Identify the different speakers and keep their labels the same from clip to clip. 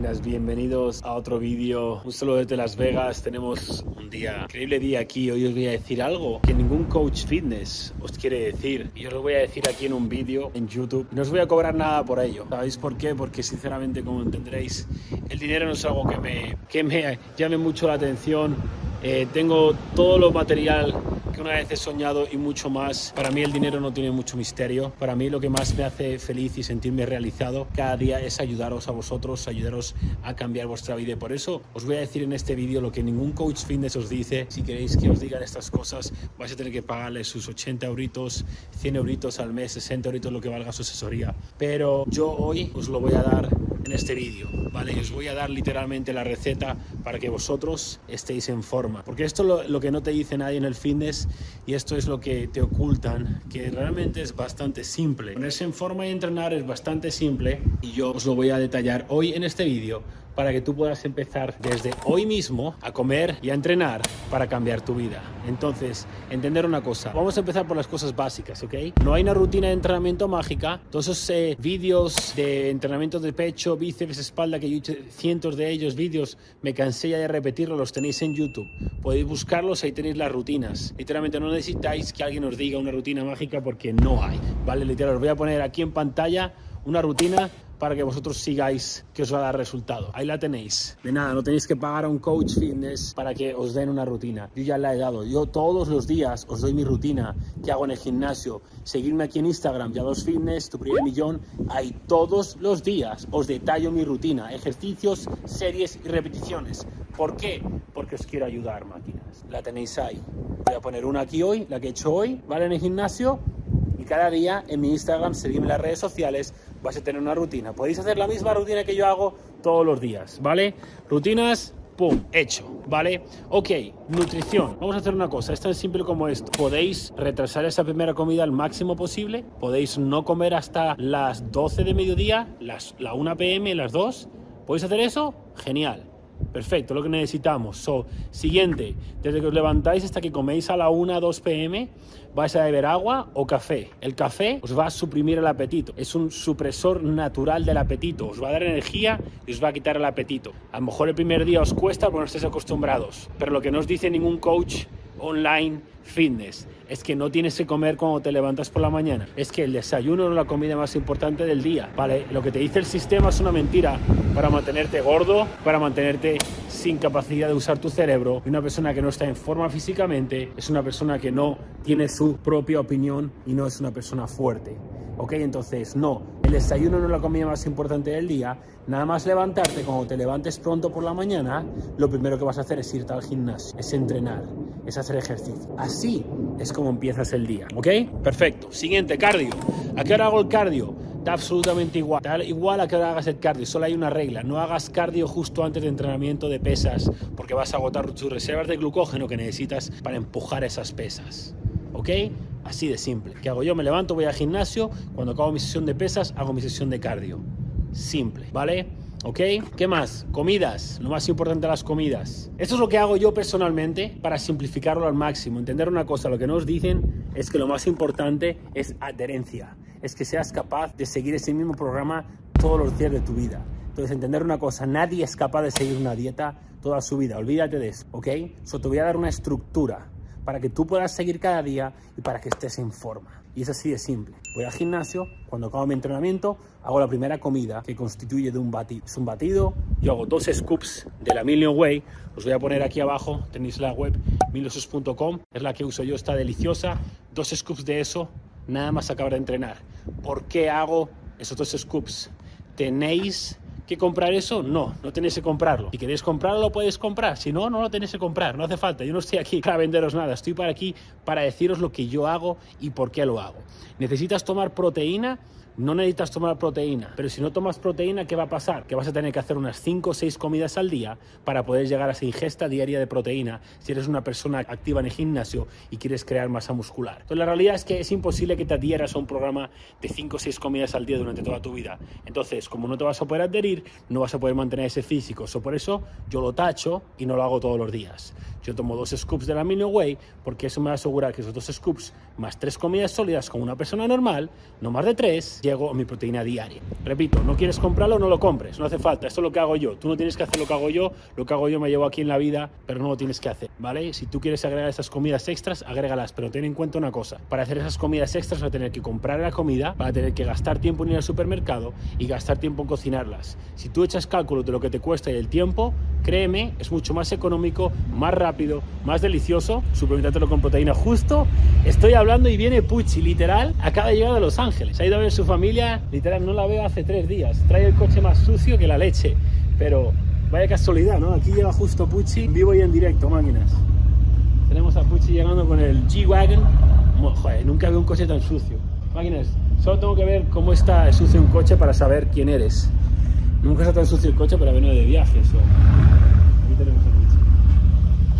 Speaker 1: máquinas, bienvenidos a otro vídeo. Un saludo desde Las Vegas. Tenemos un día, increíble día aquí. Hoy os voy a decir algo que ningún coach fitness os quiere decir. Y os lo voy a decir aquí en un vídeo en YouTube. No os voy a cobrar nada por ello. ¿Sabéis por qué? Porque sinceramente, como entenderéis, el dinero no es algo que me, que me llame mucho la atención. Eh, tengo todo lo material que una vez he soñado y mucho más. Para mí el dinero no tiene mucho misterio. Para mí lo que más me hace feliz y sentirme realizado cada día es ayudaros a vosotros, ayudaros a cambiar vuestra vida. Y por eso os voy a decir en este vídeo lo que ningún coach fitness os dice. Si queréis que os digan estas cosas, vais a tener que pagarle sus 80 euritos, 100 euritos al mes, 60 euritos lo que valga su asesoría. Pero yo hoy os lo voy a dar en este vídeo, ¿vale? os voy a dar literalmente la receta para que vosotros estéis en forma. Porque esto es lo, lo, que no te dice nadie en el fitness y esto es lo que te ocultan, que realmente es bastante simple. Ponerse en forma y entrenar es bastante simple y yo os lo voy a detallar hoy en este vídeo para que tú puedas empezar desde hoy mismo a comer y a entrenar para cambiar tu vida. Entonces, entender una cosa, vamos a empezar por las cosas básicas, ¿ok? No hay una rutina de entrenamiento mágica. Todos esos eh, vídeos de entrenamiento de pecho, bíceps, espalda, que yo hecho cientos de ellos, vídeos, me cansé ya de repetirlos, los tenéis en YouTube. Podéis buscarlos, ahí tenéis las rutinas. Literalmente no necesitáis que alguien os diga una rutina mágica porque no hay, ¿vale? Literal, os voy a poner aquí en pantalla una rutina para que vosotros sigáis que os va a dar resultado. Ahí la tenéis. De nada, no tenéis que pagar a un coach fitness para que os den una rutina. Yo ya la he dado. Yo todos los días os doy mi rutina que hago en el gimnasio. Seguidme aquí en Instagram, ya dos fitness, tu primer millón. Ahí todos los días os detallo mi rutina, ejercicios, series y repeticiones. ¿Por qué? Porque os quiero ayudar, máquinas. La tenéis ahí. Voy a poner una aquí hoy, la que he hecho hoy, ¿vale? En el gimnasio. Y cada día en mi Instagram, seguidme en las redes sociales, vas a tener una rutina. Podéis hacer la misma rutina que yo hago todos los días, ¿vale? Rutinas, pum, hecho, ¿vale? Ok, nutrición. Vamos a hacer una cosa, es tan simple como esto. Podéis retrasar esa primera comida al máximo posible, podéis no comer hasta las 12 de mediodía, las, la 1 pm, las 2. ¿Podéis hacer eso? Genial. Perfecto, lo que necesitamos. So, siguiente, desde que os levantáis hasta que coméis a la 1, 2 pm, vais a beber agua o café. El café os va a suprimir el apetito. Es un supresor natural del apetito. Os va a dar energía y os va a quitar el apetito. A lo mejor el primer día os cuesta porque no estáis acostumbrados. Pero lo que no os dice ningún coach online fitness es que no tienes que comer cuando te levantas por la mañana. Es que el desayuno es la comida más importante del día. Vale, lo que te dice el sistema es una mentira para mantenerte gordo, para mantenerte sin capacidad de usar tu cerebro. Y una persona que no está en forma físicamente es una persona que no tiene su propia opinión y no es una persona fuerte. ¿Ok? Entonces, no, el desayuno no es la comida más importante del día. Nada más levantarte, cuando te levantes pronto por la mañana, lo primero que vas a hacer es irte al gimnasio, es entrenar, es hacer ejercicio. Así es como empiezas el día. ¿Ok? Perfecto. Siguiente, cardio. ¿A qué hora hago el cardio? Da absolutamente igual. Da igual a qué hora hagas el cardio. Solo hay una regla. No hagas cardio justo antes de entrenamiento de pesas porque vas a agotar tus reservas de glucógeno que necesitas para empujar esas pesas. ¿Ok? Así de simple. ¿Qué hago yo? Me levanto, voy al gimnasio. Cuando acabo mi sesión de pesas, hago mi sesión de cardio. Simple, ¿vale? ¿Ok? ¿Qué más? Comidas. Lo más importante las comidas. Esto es lo que hago yo personalmente para simplificarlo al máximo. Entender una cosa, lo que nos dicen es que lo más importante es adherencia. Es que seas capaz de seguir ese mismo programa todos los días de tu vida. Entonces, entender una cosa, nadie es capaz de seguir una dieta toda su vida. Olvídate de eso, ¿ok? So, te voy a dar una estructura para que tú puedas seguir cada día y para que estés en forma. Y es así de simple. Voy al gimnasio, cuando acabo mi entrenamiento, hago la primera comida que constituye de un batido. Es un batido, yo hago dos scoops de la Million Way, os voy a poner aquí abajo, tenéis la web miliosus.com, es la que uso yo, está deliciosa. Dos scoops de eso, nada más acabar de entrenar. ¿Por qué hago esos dos scoops? Tenéis que comprar eso? No, no tenéis que comprarlo. Si queréis comprarlo, lo podéis comprar. Si no, no lo tenéis que comprar. No hace falta. Yo no estoy aquí para venderos nada. Estoy para aquí para deciros lo que yo hago y por qué lo hago. ¿Necesitas tomar proteína? No necesitas tomar proteína, pero si no tomas proteína, ¿qué va a pasar? Que vas a tener que hacer unas 5 o 6 comidas al día para poder llegar a esa ingesta diaria de proteína si eres una persona activa en el gimnasio y quieres crear masa muscular. Entonces la realidad es que es imposible que te adhieras a un programa de 5 o 6 comidas al día durante toda tu vida. Entonces, como no te vas a poder adherir, no vas a poder mantener ese físico. So, por eso yo lo tacho y no lo hago todos los días. Yo tomo dos scoops de la Mini Way porque eso me va a asegurar que esos dos scoops más tres comidas sólidas como una persona normal, no más de tres, mi proteína diaria. Repito, no quieres comprarlo, no lo compres, no hace falta, esto es lo que hago yo. Tú no tienes que hacer lo que hago yo, lo que hago yo me llevo aquí en la vida, pero no lo tienes que hacer, ¿vale? Si tú quieres agregar esas comidas extras, agrégalas, pero ten en cuenta una cosa, para hacer esas comidas extras vas a tener que comprar la comida, vas a tener que gastar tiempo en ir al supermercado y gastar tiempo en cocinarlas. Si tú echas cálculo de lo que te cuesta y el tiempo, créeme, es mucho más económico, más rápido, más delicioso, suplementártelo con proteína justo. Estoy hablando y viene Pucci, literal, acaba de llegar de Los Ángeles, ha ido a ver su familia, literal, no la veo hace tres días, trae el coche más sucio que la leche, pero vaya casualidad, ¿no? Aquí llega justo Pucci, vivo y en directo, máquinas. Tenemos a Pucci llegando con el G-Wagon, joder, nunca veo un coche tan sucio. Máquinas, solo tengo que ver cómo está sucio un coche para saber quién eres. Nunca está tan sucio el coche para venir de viaje. So. Aquí tenemos a.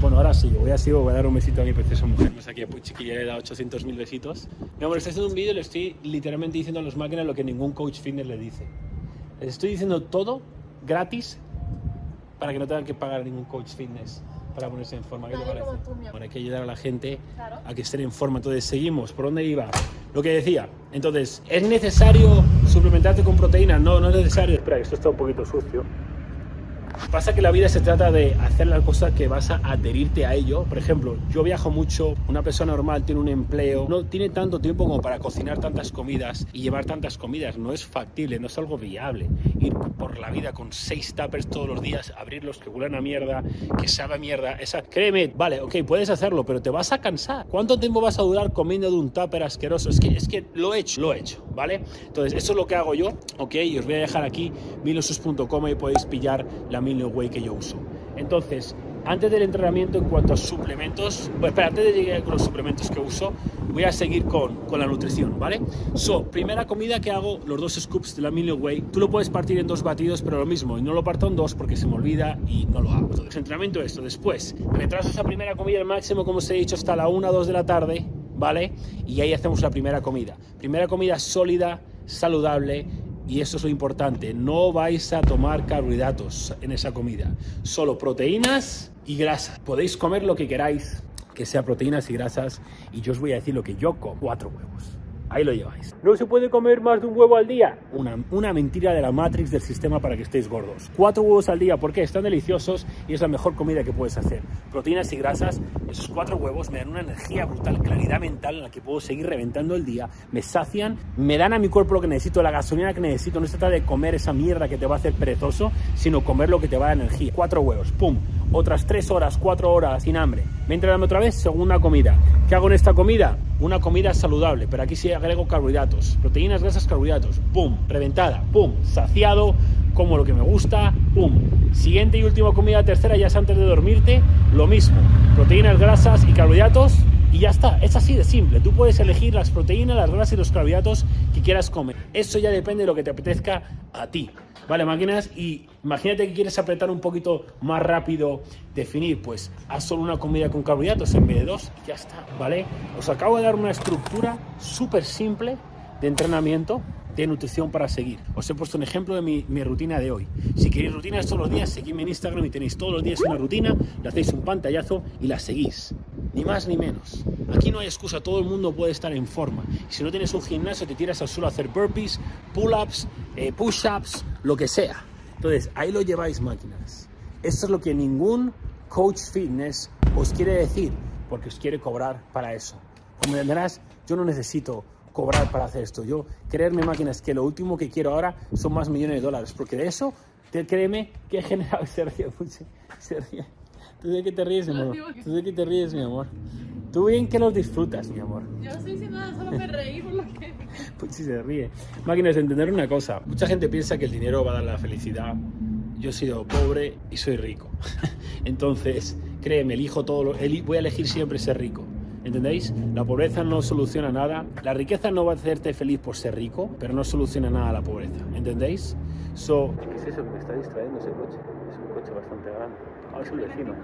Speaker 1: Bueno, ahora sí, voy a sigo, voy a dar un besito a mi preciosa mujer. Pues aquí a ya le dado 800.000 besitos. Mi amor, estoy haciendo un vídeo y le estoy literalmente diciendo a los máquinas lo que ningún coach fitness le dice. Les estoy diciendo todo gratis para que no tengan que pagar ningún coach fitness para ponerse en forma. ¿Qué te parece? Bueno, hay que ayudar a la gente
Speaker 2: Claro.
Speaker 1: a que estén en forma. Entonces, seguimos. ¿Por dónde iba? Lo que decía. Entonces, ¿es necesario suplementarte con proteína? No, no es necesario. Espera, esto está un poquito sucio. Pasa que la vida se trata de hacer las cosas que vas a adherirte a ello. Por ejemplo, yo viajo mucho, una persona normal tiene un empleo, no tiene tanto tiempo como para cocinar tantas comidas y llevar tantas comidas. No es factible, no es algo viable. Ir por la vida con seis tuppers todos los días, abrirlos que huelan a mierda, que sabe a mierda. Esa, créeme, vale, ok, puedes hacerlo, pero te vas a cansar. ¿Cuánto tiempo vas a durar comiendo de un tupper asqueroso? Es que, es que lo he hecho, lo he hecho, ¿vale? Entonces, eso es lo que hago yo, ok, y os voy a dejar aquí milosus.com y podéis pillar la Milo Way que yo uso. Entonces, antes del entrenamiento en cuanto a suplementos, bueno, espera, antes de llegar con los suplementos que uso, voy a seguir con, con la nutrición, ¿vale? So, primera comida que hago, los dos scoops de la Milo Way, tú lo puedes partir en dos batidos, pero lo mismo, y no lo parto en dos porque se me olvida y no lo hago. Entonces, entrenamiento esto, después, retraso esa primera comida al máximo, como os he dicho, hasta la 1 o 2 de la tarde, ¿vale? Y ahí hacemos la primera comida. Primera comida sólida, saludable, y eso es lo importante, no vais a tomar carbohidratos en esa comida, solo proteínas y grasas. Podéis comer lo que queráis, que sea proteínas y grasas, y yo os voy a decir lo que yo como, cuatro huevos. Ahí lo lleváis. ¿No se puede comer más de un huevo al día? Una, una mentira de la Matrix del sistema para que estéis gordos. Cuatro huevos al día, ¿por qué? Están deliciosos y es la mejor comida que puedes hacer. Proteínas y grasas, esos cuatro huevos me dan una energía brutal, claridad mental en la que puedo seguir reventando el día, me sacian, me dan a mi cuerpo lo que necesito, la gasolina que necesito. No se trata de comer esa mierda que te va a hacer perezoso, sino comer lo que te va a dar energía. Cuatro huevos, pum. Otras tres horas, cuatro horas sin hambre. Me entrenando otra vez, segunda comida. ¿Qué hago en esta comida? Una comida saludable, pero aquí sí agrego carbohidratos, proteínas, grasas, carbohidratos. Pum, reventada, pum, saciado, como lo que me gusta, pum. Siguiente y última comida, tercera, ya es antes de dormirte, lo mismo. Proteínas, grasas y carbohidratos y ya está. Es así de simple. Tú puedes elegir las proteínas, las grasas y los carbohidratos que quieras comer. Eso ya depende de lo que te apetezca a ti. Vale, máquinas, y imagínate que quieres apretar un poquito más rápido, definir, pues haz solo una comida con carbohidratos en vez de dos ya está, ¿vale? Os acabo de dar una estructura súper simple de entrenamiento de nutrición para seguir. Os he puesto un ejemplo de mi, rutina de hoy. Si queréis rutinas todos los días, seguidme en Instagram y tenéis todos los días una rutina, le hacéis un pantallazo y la seguís. Ni más ni menos. Aquí no hay excusa, todo el mundo puede estar en forma. Si no tienes un gimnasio, te tiras al suelo a hacer burpees, pull-ups, eh, push-ups, lo que sea. Entonces, ahí lo lleváis, máquinas. Esto es lo que ningún coach fitness os quiere decir, porque os quiere cobrar para eso. Como entenderás, yo no necesito cobrar para hacer esto. Yo, creerme máquinas, que lo último que quiero ahora son más millones de dólares, porque de eso, te, créeme que he generado, se ríe, se ríe. ¿Tú de qué te ríes, mi amor? ¿Tú de qué te ríes, mi amor? Tú bien que los disfrutas, mi amor.
Speaker 2: Yo no estoy diciendo nada, solo me reí por lo que...
Speaker 1: Pues sí se ríe. Máquinas, entender una cosa. Mucha gente piensa que el dinero va a dar la felicidad. Yo he sido pobre y soy rico. Entonces, créeme, elijo todo lo, voy a elegir siempre ser rico. ¿Entendéis? La pobreza no soluciona nada. La riqueza no va a hacerte feliz por ser rico, pero no soluciona nada la pobreza. ¿Entendéis? So, ¿Qué es eso que me está distrayendo ese coche? Es un coche bastante grande. Ah, es el vecino.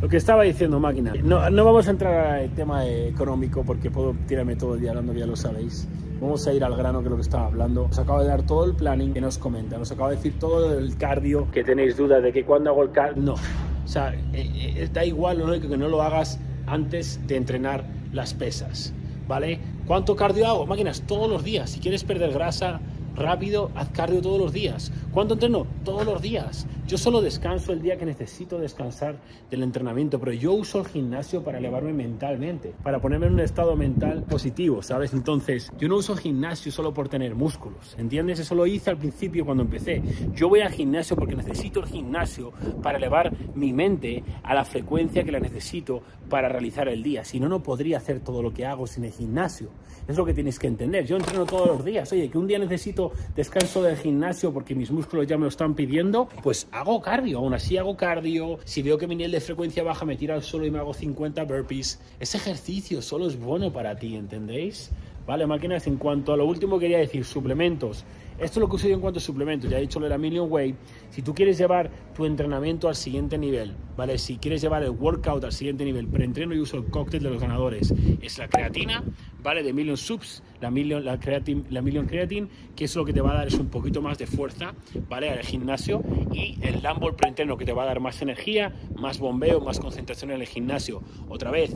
Speaker 1: Lo que estaba diciendo, máquina. No, no vamos a entrar al tema económico porque puedo tirarme todo el día hablando, ya lo sabéis. Vamos a ir al grano que es lo que estaba hablando. Os acabo de dar todo el planning que nos comenta. Nos acabo de decir todo el cardio. Que tenéis dudas de que cuando hago el cardio. No. O sea, eh, eh, da igual lo único que no lo hagas antes de entrenar las pesas, ¿vale? ¿Cuánto cardio hago? Máquinas, todos los días. Si quieres perder grasa, rápido, haz cardio todos los días. ¿Cuánto entreno? Todos los días. Yo solo descanso el día que necesito descansar del entrenamiento, pero yo uso el gimnasio para elevarme mentalmente, para ponerme en un estado mental positivo, ¿sabes? Entonces, yo no uso el gimnasio solo por tener músculos, ¿entiendes? Eso lo hice al principio cuando empecé. Yo voy al gimnasio porque necesito el gimnasio para elevar mi mente a la frecuencia que la necesito para realizar el día. Si no, no podría hacer todo lo que hago sin el gimnasio. Es lo que tienes que entender. Yo entreno todos los días. Oye, que un día necesito descanso del gimnasio porque mis músculos ya me lo están pidiendo, pues hago cardio. Aún así hago cardio. Si veo que mi nivel de frecuencia baja, me tiro al suelo y me hago 50 burpees. Ese ejercicio solo es bueno para ti, ¿entendéis? Vale, máquinas, en cuanto a lo último quería decir, suplementos. Esto es lo que uso yo en cuanto a suplementos. Ya he dicho lo de la Million Way. Si tú quieres llevar tu entrenamiento al siguiente nivel, ¿vale? Si quieres llevar el workout al siguiente nivel, preentreno y uso el cóctel de los ganadores. Es la creatina, ¿vale? De Million Subs, la Million, la, creatine, la Million Creatine, que es lo que te va a dar es un poquito más de fuerza, ¿vale? Al gimnasio. Y el Lambo preentreno, que te va a dar más energía, más bombeo, más concentración en el gimnasio. Otra vez,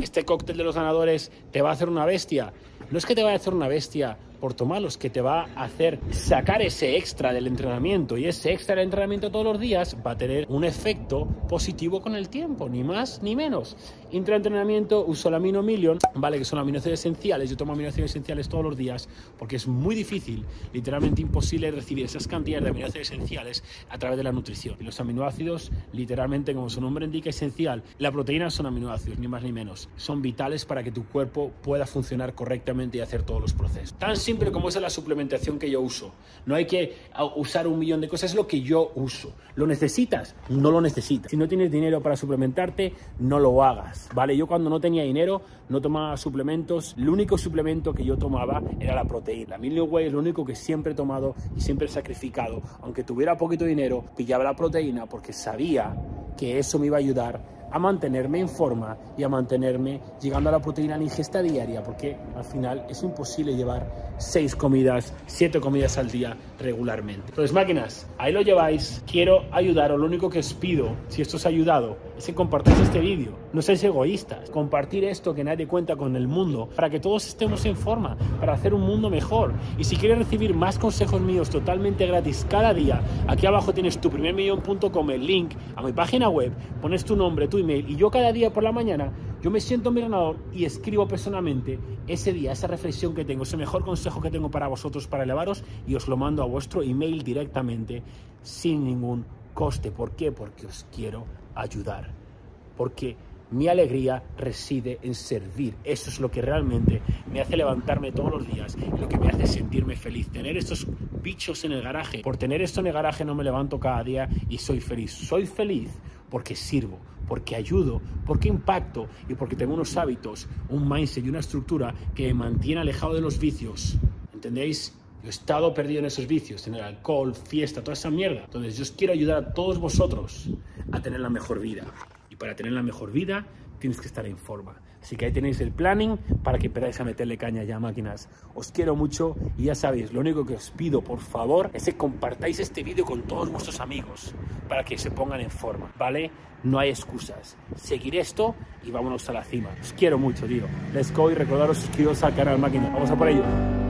Speaker 1: este cóctel de los ganadores te va a hacer una bestia. No es que te vaya a hacer una bestia por tomarlos, que te va a hacer sacar ese extra del entrenamiento y ese extra del entrenamiento todos los días va a tener un efecto positivo con el tiempo, ni más ni menos. Intraentrenamiento uso la Amino Million, vale, que son aminoácidos esenciales. Yo tomo aminoácidos esenciales todos los días porque es muy difícil, literalmente imposible recibir esas cantidades de aminoácidos esenciales a través de la nutrición. Y los aminoácidos, literalmente, como su nombre indica, esencial. La proteína son aminoácidos, ni más ni menos. Son vitales para que tu cuerpo pueda funcionar correctamente y hacer todos los procesos. Tan simple como es la suplementación que yo uso. No hay que usar un millón de cosas, es lo que yo uso. ¿Lo necesitas? No lo necesitas. Si no tienes dinero para suplementarte, no lo hagas, ¿vale? Yo cuando no tenía dinero, no tomaba suplementos. El único suplemento que yo tomaba era la proteína. La Million Way es lo único que siempre he tomado y siempre he sacrificado. Aunque tuviera poquito dinero, pillaba la proteína porque sabía que eso me iba a ayudar a mantenerme en forma y a mantenerme llegando a la proteína en ingesta diaria, porque al final es imposible llevar seis comidas, siete comidas al día regularmente. Entonces, máquinas, ahí lo lleváis. Quiero ayudaros. Lo único que os pido, si esto os ha ayudado, es que compartáis este vídeo. No seáis egoístas. Compartir esto que nadie cuenta con el mundo para que todos estemos en forma, para hacer un mundo mejor. Y si quieres recibir más consejos míos totalmente gratis cada día, aquí abajo tienes tu primermillón.com, el link a mi página web, pones tu nombre, tu y yo cada día por la mañana, yo me siento en mi y escribo personalmente ese día, esa reflexión que tengo, ese mejor consejo que tengo para vosotros, para elevaros, y os lo mando a vuestro email directamente sin ningún coste. ¿Por qué? Porque os quiero ayudar. Porque mi alegría reside en servir. Eso es lo que realmente me hace levantarme todos los días, lo que me hace sentirme feliz. Tener estos bichos en el garaje. Por tener esto en el garaje no me levanto cada día y soy feliz. Soy feliz porque sirvo, porque ayudo, porque impacto y porque tengo unos hábitos, un mindset y una estructura que me mantiene alejado de los vicios. ¿Entendéis? Yo he estado perdido en esos vicios, en el alcohol, fiesta, toda esa mierda. Entonces yo os quiero ayudar a todos vosotros a tener la mejor vida. Y para tener la mejor vida tienes que estar en forma. Así que ahí tenéis el planning para que empezáis a meterle caña ya máquinas. Os quiero mucho y ya sabéis, lo único que os pido por favor es que compartáis este vídeo con todos vuestros amigos para que se pongan en forma, ¿vale? No hay excusas. Seguir esto y vámonos a la cima. Os quiero mucho, tío. Let's go y recordaros suscribiros al canal máquina. Vamos a por ello.